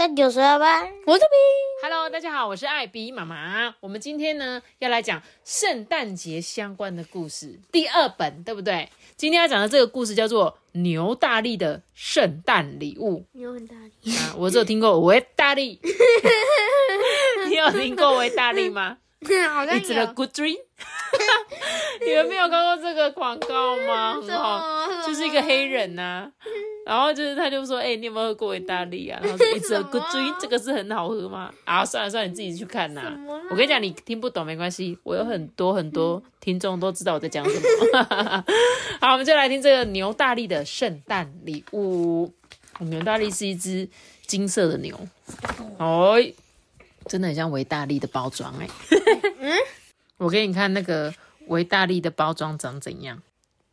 在九十二班，我这边，Hello，大家好，我是艾比妈妈。我们今天呢要来讲圣诞节相关的故事，第二本，对不对？今天要讲的这个故事叫做《牛大力的圣诞礼物》。牛很大力啊，我只有听过维大力，你有听过维大力吗？好像，It's a good dream。你们没有看过这个广告吗？很好，就是一个黑人呐。然后就是他就说：“哎，你有没有喝过维大利啊？”然后说：“It's a good drink，这个是很好喝吗？”啊，算了算了，你自己去看呐。我跟你讲，你听不懂没关系，我有很多很多听众都知道我在讲什么。好，我们就来听这个牛大力的圣诞礼物。牛大力是一只金色的牛，哦，真的很像维大利的包装哎。嗯，我给你看那个维大利的包装长怎样。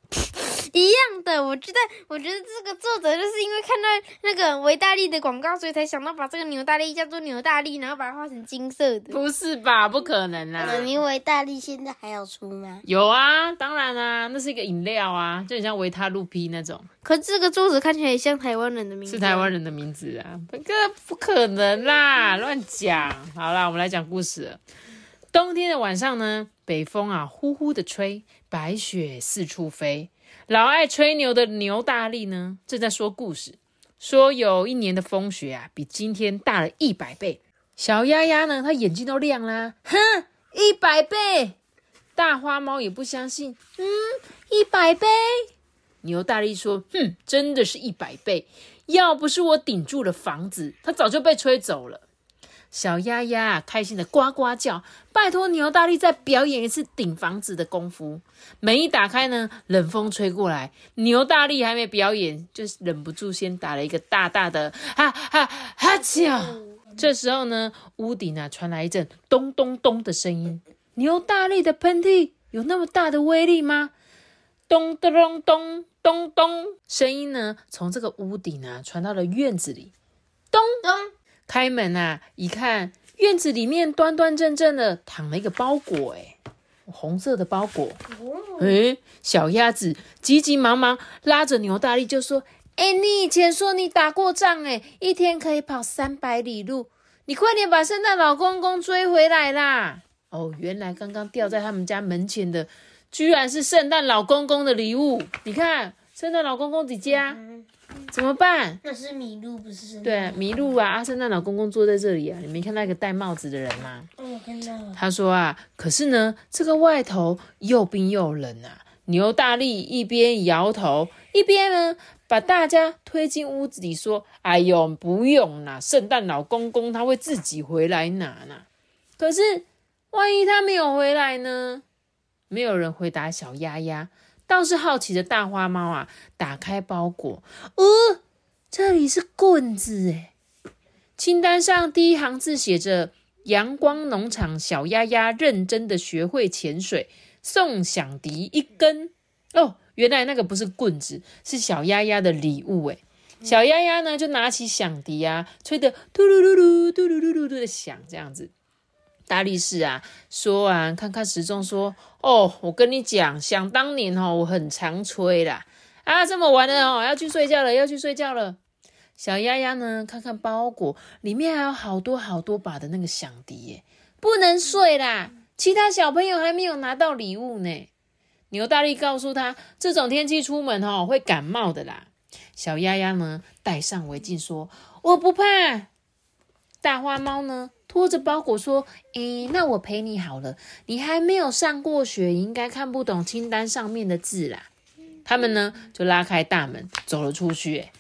一样的，我觉得，我觉得这个作者就是因为看到那个维大利的广告，所以才想到把这个牛大力叫做牛大力，然后把它画成金色的。不是吧？不可能啊！你维大力现在还有出吗？有啊，当然啊，那是一个饮料啊，就很像维他露 P 那种。可是这个作者看起来也像台湾人的名字，是台湾人的名字啊？这个不可能啦，乱讲。好啦，我们来讲故事。冬天的晚上呢，北风啊呼呼的吹，白雪四处飞。老爱吹牛的牛大力呢，正在说故事，说有一年的风雪啊，比今天大了一百倍。小丫丫呢，她眼睛都亮啦，哼，一百倍！大花猫也不相信，嗯，一百倍。牛大力说，哼，真的是一百倍，要不是我顶住了房子，它早就被吹走了。小鸭鸭开心的呱呱叫，拜托牛大力再表演一次顶房子的功夫。门一打开呢，冷风吹过来，牛大力还没表演，就忍不住先打了一个大大的哈哈哈欠。这时候呢，屋顶啊传来一阵咚咚咚的声音。牛大力的喷嚏有那么大的威力吗？咚咚咚咚咚咚，声音呢从这个屋顶啊传到了院子里，咚咚。开门啊！一看，院子里面端端正正的躺了一个包裹，哎，红色的包裹。哎，小鸭子急急忙忙拉着牛大力就说：“哎，你以前说你打过仗，哎，一天可以跑三百里路，你快点把圣诞老公公追回来啦！”哦，原来刚刚掉在他们家门前的，居然是圣诞老公公的礼物。你看，圣诞老公公在家。怎么办？那是麋鹿，不是对，麋鹿啊！阿圣诞老公公坐在这里啊，你没看到一个戴帽子的人吗？嗯，看到了。他说啊，可是呢，这个外头又冰又冷啊。牛大力一边摇头，一边呢把大家推进屋子里，说：“哎呦，不用啦，圣诞老公公他会自己回来拿呢。可是万一他没有回来呢？”没有人回答小丫丫。倒是好奇的大花猫啊，打开包裹，呃，这里是棍子诶清单上第一行字写着：“阳光农场小丫丫认真的学会潜水，送响笛一根。”哦，原来那个不是棍子，是小丫丫的礼物诶小丫丫呢，就拿起响笛啊，吹得嘟噜噜噜、嘟噜噜噜的响，这样子。大力士啊，说完看看时钟，说：“哦，我跟你讲，想当年哦，我很常吹啦。啊，这么晚了哦，要去睡觉了，要去睡觉了。”小丫丫呢，看看包裹，里面还有好多好多把的那个响笛耶，不能睡啦。其他小朋友还没有拿到礼物呢。牛大力告诉他，这种天气出门哦，会感冒的啦。小丫丫呢，戴上围巾说：“我不怕。”大花猫呢？拖着包裹说：“诶，那我陪你好了。你还没有上过学，应该看不懂清单上面的字啦。”他们呢就拉开大门走了出去。诶，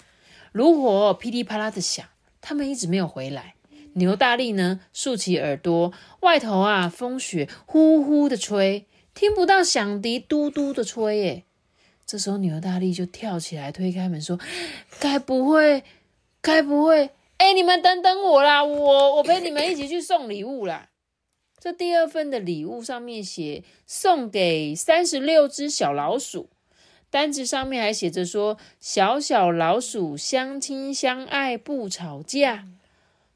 炉火噼里啪啦的响，他们一直没有回来。牛大力呢竖起耳朵，外头啊风雪呼呼的吹，听不到响笛嘟嘟的吹。诶，这时候牛大力就跳起来推开门说：“该不会，该不会？”哎，你们等等我啦，我我陪你们一起去送礼物啦。这第二份的礼物上面写送给三十六只小老鼠，单子上面还写着说小小老鼠相亲相爱不吵架。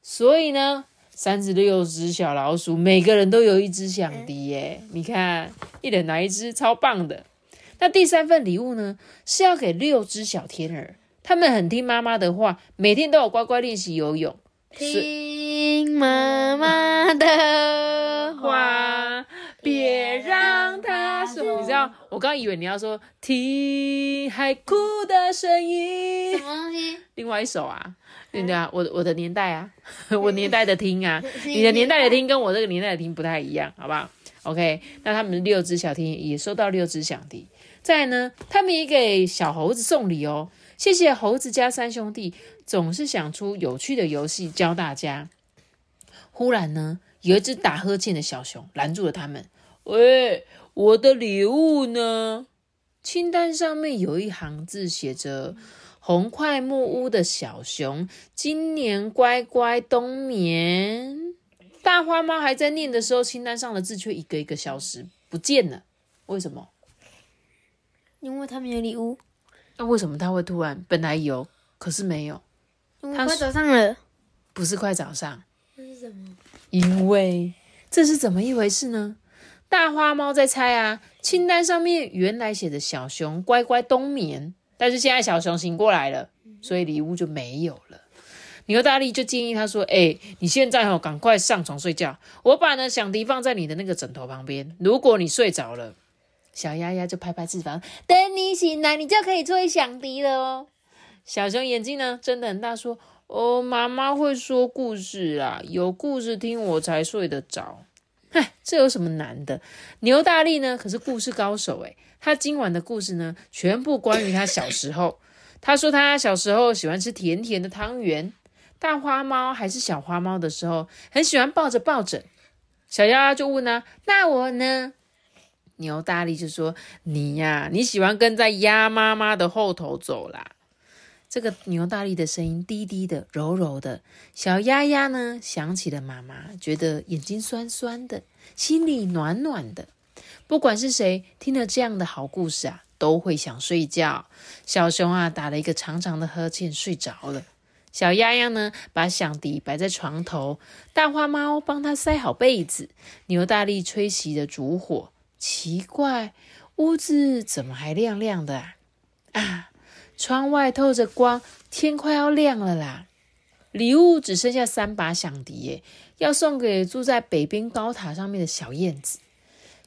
所以呢，三十六只小老鼠每个人都有一只响笛耶，你看一人拿一只，超棒的。那第三份礼物呢，是要给六只小天鹅，他们很听妈妈的话，每天都有乖乖练习游泳。听妈妈的话，别让她说。你知道，我刚以为你要说听海哭的声音，什么东西？另外一首啊，对啊，我我的年代啊，我年代的听啊，你的年代的听跟我这个年代的听不太一样，好不好？OK，那他们六只小天也收到六只响笛。再呢，他们也给小猴子送礼哦。谢谢猴子家三兄弟，总是想出有趣的游戏教大家。忽然呢，有一只打呵欠的小熊拦住了他们。喂，我的礼物呢？清单上面有一行字写着：“红块木屋的小熊，今年乖乖冬眠。”大花猫还在念的时候，清单上的字却一个一个消失不见了。为什么？因为他们有礼物。那为什么他会突然本来有，可是没有？快早上了，不是快早上？那是什么？因为这是怎么一回事呢？大花猫在猜啊，清单上面原来写着小熊乖乖冬眠，但是现在小熊醒过来了，所以礼物就没有了。牛大力就建议他说：“哎，你现在哦，赶快上床睡觉，我把呢响笛放在你的那个枕头旁边，如果你睡着了。”小鸭鸭就拍拍翅膀，等你醒来，你就可以吹响笛了哦。小熊眼睛呢睁得很大，说：“哦，妈妈会说故事啊，有故事听我才睡得着。”嗨，这有什么难的？牛大力呢可是故事高手诶，他今晚的故事呢全部关于他小时候。他说他小时候喜欢吃甜甜的汤圆，大花猫还是小花猫的时候，很喜欢抱着抱枕。小鸭鸭就问啊：“那我呢？”牛大力就说：“你呀，你喜欢跟在鸭妈妈的后头走啦。”这个牛大力的声音低低的、柔柔的，小鸭鸭呢想起了妈妈，觉得眼睛酸酸的，心里暖暖的。不管是谁听了这样的好故事啊，都会想睡觉。小熊啊打了一个长长的呵欠，睡着了。小鸭鸭呢把响笛摆在床头，大花猫帮它塞好被子，牛大力吹熄了烛火。奇怪，屋子怎么还亮亮的啊？啊，窗外透着光，天快要亮了啦！礼物只剩下三把响笛耶，要送给住在北边高塔上面的小燕子。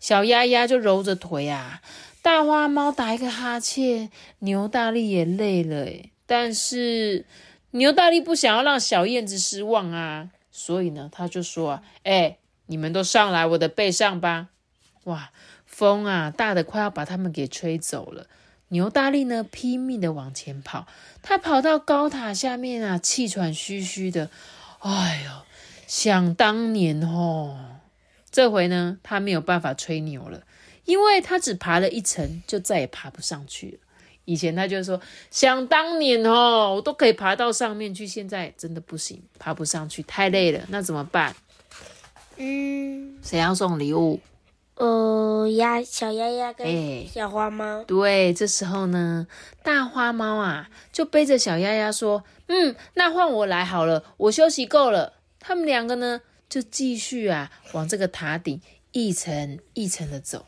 小丫丫就揉着腿啊，大花猫打一个哈欠，牛大力也累了诶但是牛大力不想要让小燕子失望啊，所以呢，他就说，哎，你们都上来我的背上吧。哇，风啊，大的快要把他们给吹走了。牛大力呢，拼命的往前跑。他跑到高塔下面啊，气喘吁吁的。哎呦，想当年哦，这回呢，他没有办法吹牛了，因为他只爬了一层，就再也爬不上去了。以前他就说，想当年哦，我都可以爬到上面去，现在真的不行，爬不上去，太累了。那怎么办？嗯，谁要送礼物？呃，鸭小鸭鸭跟小花猫，对，这时候呢，大花猫啊就背着小鸭鸭说：“嗯，那换我来好了，我休息够了。”他们两个呢就继续啊往这个塔顶一层一层的走，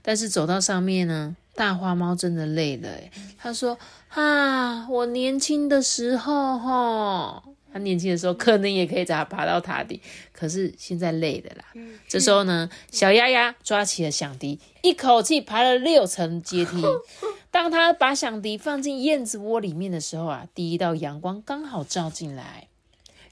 但是走到上面呢，大花猫真的累了，诶他说：“啊，我年轻的时候，哈。”他年轻的时候可能也可以他爬到塔顶，可是现在累的啦。这时候呢，小丫丫抓起了响笛，一口气爬了六层阶梯。当他把响笛放进燕子窝里面的时候啊，第一道阳光刚好照进来。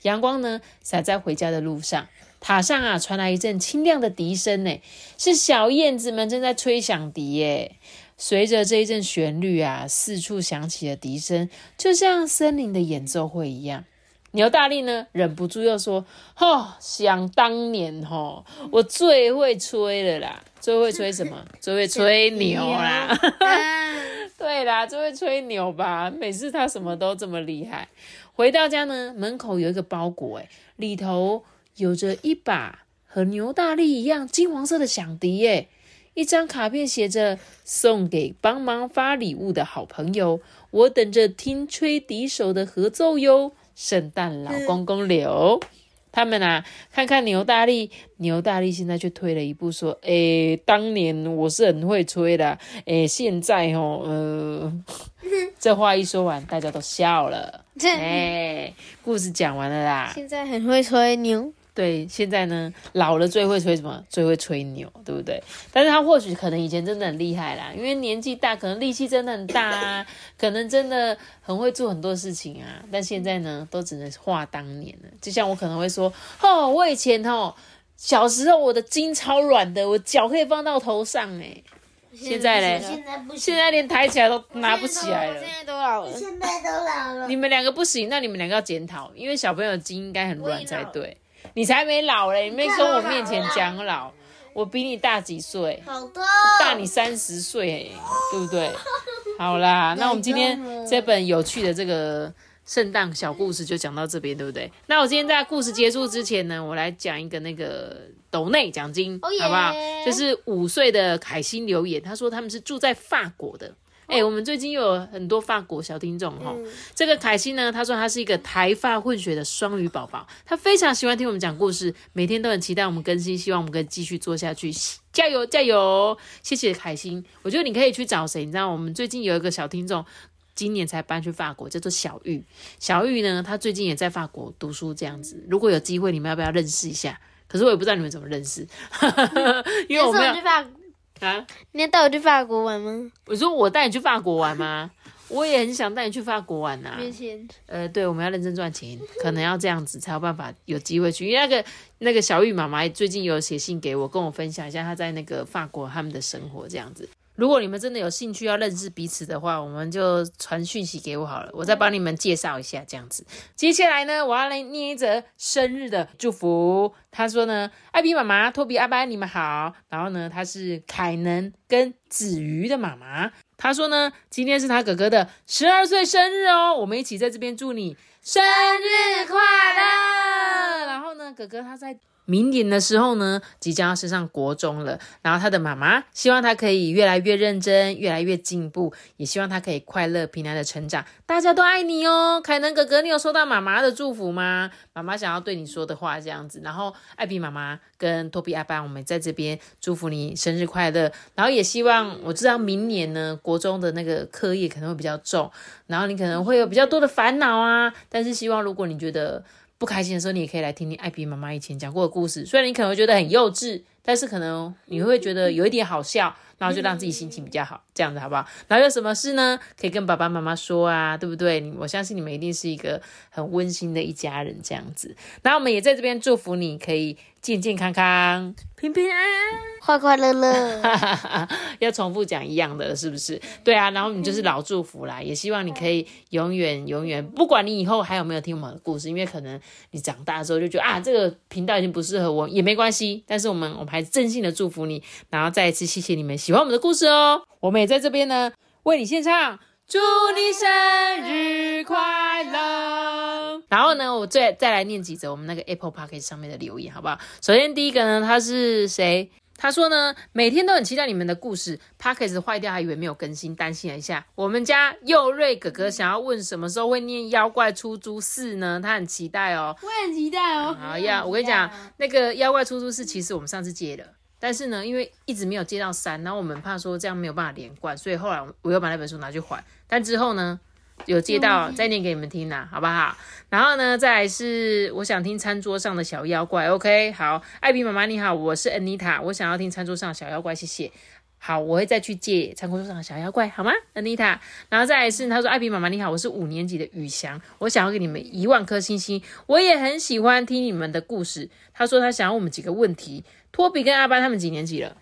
阳光呢，洒在回家的路上。塔上啊，传来一阵清亮的笛声，呢，是小燕子们正在吹响笛耶。随着这一阵旋律啊，四处响起了笛声，就像森林的演奏会一样。牛大力呢，忍不住又说：“哈，想当年哈，我最会吹了啦，最会吹什么？最会吹牛啦！对啦，最会吹牛吧。每次他什么都这么厉害。回到家呢，门口有一个包裹，哎，里头有着一把和牛大力一样金黄色的响笛，哎，一张卡片写着送给帮忙发礼物的好朋友，我等着听吹笛手的合奏哟。圣诞老公公留。他们啊，看看牛大力，牛大力现在却退了一步，说：“诶，当年我是很会吹的，诶，现在哦，呃，这话一说完，大家都笑了。诶，故事讲完了啦。现在很会吹牛。”对，现在呢，老了最会吹什么？最会吹牛，对不对？但是他或许可能以前真的很厉害啦，因为年纪大，可能力气真的很大啊，可能真的很会做很多事情啊。但现在呢，都只能话当年了。就像我可能会说，哦，我以前哦，小时候我的筋超软的，我脚可以放到头上哎。现在嘞，现在连抬起来都拿不起来了。现在都老了，现在都老了。你们两个不行，那你们两个要检讨，因为小朋友筋应该很软才对。你才没老嘞！你没从我面前讲老，我比你大几岁？好多，大你三十岁，对不对？好啦，那我们今天这本有趣的这个圣诞小故事就讲到这边，对不对？那我今天在故事结束之前呢，我来讲一个那个斗内奖金，好不好？就是五岁的凯欣留言，他说他们是住在法国的。哎，我们最近又有很多法国小听众哈。这个凯西呢，他说他是一个台发混血的双语宝宝，他非常喜欢听我们讲故事，每天都很期待我们更新，希望我们可以继续做下去，加油加油！谢谢凯欣，我觉得你可以去找谁？你知道，我们最近有一个小听众，今年才搬去法国，叫做小玉。小玉呢，她最近也在法国读书，这样子。如果有机会，你们要不要认识一下？可是我也不知道你们怎么认识，因为我们。啊！你要带我去法国玩吗？我说我带你去法国玩吗？我也很想带你去法国玩呐。没钱。呃，对，我们要认真赚钱，可能要这样子才有办法有机会去。因为那个那个小玉妈妈最近有写信给我，跟我分享一下她在那个法国他们的生活这样子。如果你们真的有兴趣要认识彼此的话，我们就传讯息给我好了，我再帮你们介绍一下这样子。接下来呢，我要来念一则生日的祝福。他说呢，艾比妈妈、托比阿班，你们好。然后呢，他是凯能跟子瑜的妈妈。他说呢，今天是他哥哥的十二岁生日哦，我们一起在这边祝你生日快乐。然后呢，哥哥他在。明年的时候呢，即将要升上国中了。然后他的妈妈希望他可以越来越认真，越来越进步，也希望他可以快乐平安的成长。大家都爱你哦，凯能哥哥，你有收到妈妈的祝福吗？妈妈想要对你说的话这样子。然后艾比妈妈跟托比阿班，我们在这边祝福你生日快乐。然后也希望我知道明年呢，国中的那个课业可能会比较重，然后你可能会有比较多的烦恼啊。但是希望如果你觉得，不开心的时候，你也可以来听听艾比妈妈以前讲过的故事。虽然你可能会觉得很幼稚，但是可能你会觉得有一点好笑，然后就让自己心情比较好，这样子好不好？然后有什么事呢？可以跟爸爸妈妈说啊，对不对？我相信你们一定是一个很温馨的一家人，这样子。那我们也在这边祝福你，可以。健健康康，平平安安，快快乐乐，要重复讲一样的，是不是？对啊，然后你就是老祝福啦，也希望你可以永远永远，不管你以后还有没有听我们的故事，因为可能你长大之后就觉得啊，这个频道已经不适合我，也没关系。但是我们我们还是真心的祝福你，然后再一次谢谢你们喜欢我们的故事哦。我们也在这边呢，为你献唱。祝你生日快乐！然后呢，我再再来念几则我们那个 Apple Park 上面的留言，好不好？首先第一个呢，他是谁？他说呢，每天都很期待你们的故事。p a c k e s 坏掉，还以为没有更新，担心了一下。我们家佑瑞哥哥想要问什么时候会念《妖怪出租四》呢？他很期待哦，我很期待哦。好呀，我跟你讲，那个《妖怪出租四》其实我们上次接了。但是呢，因为一直没有接到三，然后我们怕说这样没有办法连贯，所以后来我又把那本书拿去还。但之后呢，有接到再念给你们听啦，好不好？然后呢，再来是我想听餐桌上的小妖怪。OK，好，艾比妈妈你好，我是 Anita，我想要听餐桌上的小妖怪，谢谢。好，我会再去借餐桌上的小妖怪，好吗，Anita？然后再来是他说艾比妈妈你好，我是五年级的宇翔，我想要给你们一万颗星星，我也很喜欢听你们的故事。他说他想要我们几个问题。托比跟阿班他们几年级了？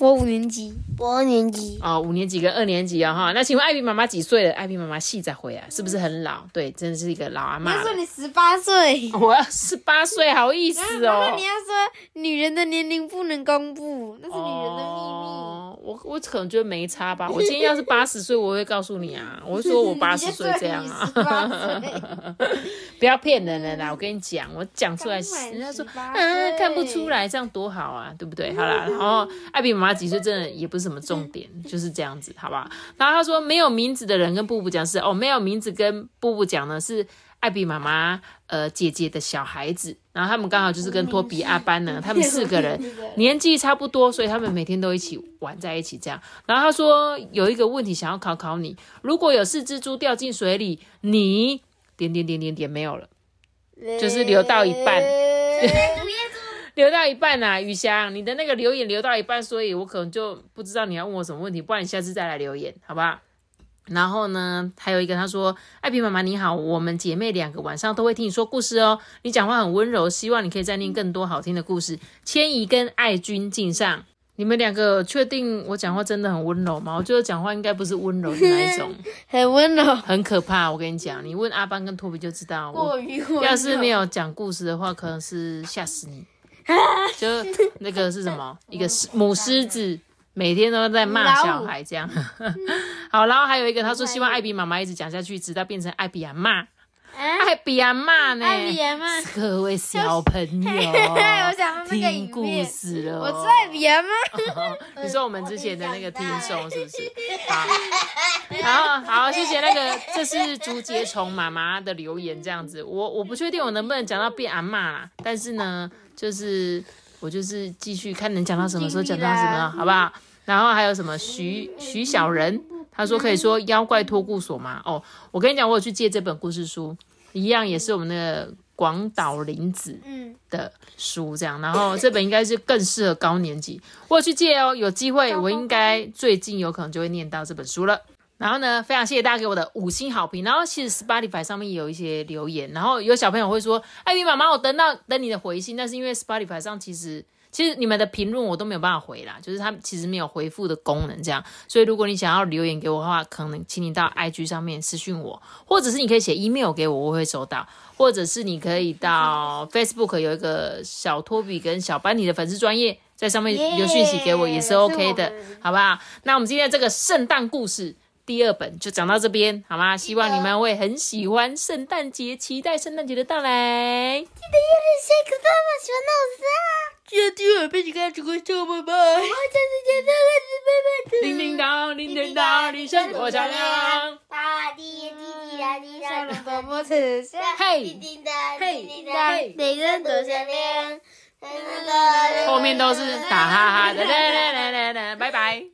我五年级，我二年级。哦，五年级跟二年级啊哈。那请问艾比妈妈几岁了？艾比妈妈细再回啊，是不是很老？对，真的是一个老阿妈。他说你十八岁，我要十八岁，好意思哦。你要说女人的年龄不能公布，那是女人的秘密。哦我我可能觉得没差吧。我今天要是八十岁，我会告诉你啊，我会说我八十岁这样啊。不要骗人了啦！我跟你讲，我讲出来，人家说嗯看不出来，这样多好啊，对不对？好啦，然后艾比妈妈几岁真的也不是什么重点，就是这样子，好不好？然后他说没有名字的人跟布布讲是哦，没有名字跟布布讲呢是。艾比妈妈，呃，姐姐的小孩子，然后他们刚好就是跟托比阿班呢，他们四个人年纪差不多，所以他们每天都一起玩在一起这样。然后他说有一个问题想要考考你，如果有四只猪掉进水里，你点点点点点没有了，就是流到一半，留到一半呐，雨翔，你的那个留言留到一半，所以我可能就不知道你要问我什么问题，不然你下次再来留言，好不好？然后呢，还有一个他说：“艾比妈妈你好，我们姐妹两个晚上都会听你说故事哦。你讲话很温柔，希望你可以再念更多好听的故事。”千怡跟爱君敬上，你们两个确定我讲话真的很温柔吗？我觉得讲话应该不是温柔的那一种，很温柔，很可怕。我跟你讲，你问阿邦跟托比就知道。我要是没有讲故事的话，可能是吓死你。就那个是什么？一个母狮子。每天都在骂小孩，这样 好。然后还有一个，他说希望艾比妈妈一直讲下去，直到变成艾比阿骂。艾比阿骂呢？艾比阿骂，各位小朋友，我想听故事了。我是艾比阿骂。你说我们之前的那个听众是不是？好，然后好，谢谢那个，这是竹节虫妈妈的留言，这样子。我我不确定我能不能讲到变阿骂啦，但是呢，就是。我就是继续看能讲到什么时候讲到什么，好不好？然后还有什么徐徐小人，他说可以说妖怪托顾所吗？哦，我跟你讲，我有去借这本故事书，一样也是我们那个广岛林子的书，这样。然后这本应该是更适合高年级，我有去借哦，有机会我应该最近有可能就会念到这本书了。然后呢，非常谢谢大家给我的五星好评。然后其实 Spotify 上面也有一些留言，然后有小朋友会说：“艾米妈妈，我等到等你的回信。”但是因为 Spotify 上其实其实你们的评论我都没有办法回啦，就是它其实没有回复的功能这样。所以如果你想要留言给我的话，可能请你到 IG 上面私讯我，或者是你可以写 email 给我，我会收到。或者是你可以到 Facebook 有一个小托比跟小班尼的粉丝专业，在上面留讯息给我也是 OK 的，好不好？那我们今天这个圣诞故事。第二本就讲到这边，好吗？希望你们会很喜欢圣诞节，期待圣诞节的到来。记得要点下个爸爸喜欢老师啊！记得第二遍就开始过小宝宝。我下次见到开始拜拜。叮叮当，叮叮当，铃声多响亮。大地滴滴答滴上了多么慈祥。嘿，叮叮当，叮叮当，铃声多响亮。后面都是打哈哈的，来来来来来，拜拜。